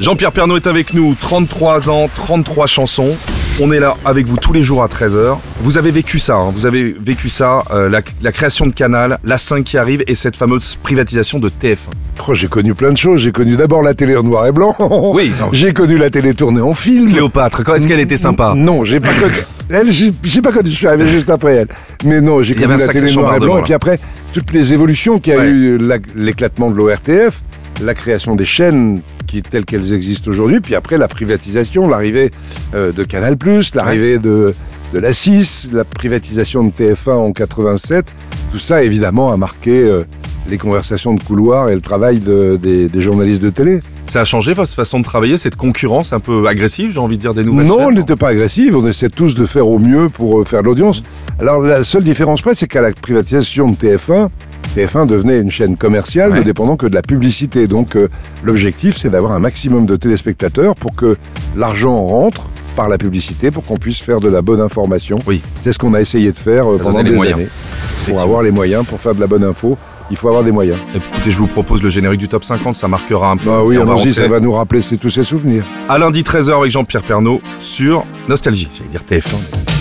Jean-Pierre Pernaud est avec nous, 33 ans, 33 chansons. On est là avec vous tous les jours à 13h. Vous avez vécu ça, hein, vous avez vécu ça, euh, la, la création de Canal, la 5 qui arrive et cette fameuse privatisation de TF1. Oh, j'ai connu plein de choses. J'ai connu d'abord la télé en noir et blanc. Oui. J'ai connu la télé tournée en film. Cléopâtre, quand est-ce qu'elle était sympa? Non, j'ai pas connu. Elle, j'ai pas connu. Je suis arrivé juste après elle. Mais non, j'ai connu la télé noir et blanc. Et puis après, toutes les évolutions qu'il y a Ouais. eu, la- l'éclatement de l'ORTF, la création des chaînes qui telles qu'elles existent aujourd'hui, puis après la privatisation, l'arrivée euh, de Canal+, l'arrivée de de la 6, la privatisation de TF1 en 87, tout ça évidemment a marqué euh, les conversations de couloir et le travail de- des- des journalistes de télé. Ça a changé votre façon de travailler, cette concurrence un peu agressive, j'ai envie de dire des nouvelles Non, on n'était pas agressif, on essaie tous de faire au mieux pour euh, faire de l'audience. Alors la seule différence près, c'est qu'à la privatisation de TF1, TF1 devenait une chaîne commerciale Ouais. ne dépendant que de la publicité. Donc euh, l'objectif, c'est d'avoir un maximum de téléspectateurs pour que l'argent rentre par la publicité pour qu'on puisse faire de la bonne information. Oui. C'est ce qu'on a essayé de faire euh, Ça pendant des moyens. années. Pour avoir les moyens, pour faire de la bonne info, il faut avoir des moyens. Écoutez, je vous propose le générique du top 50, ça marquera un peu. Bah oui, on va allons-y, ça va nous rappeler tous ces souvenirs. À lundi 13h avec Jean-Pierre Pernaud sur Nostalgie. J'allais dire TF1. mais-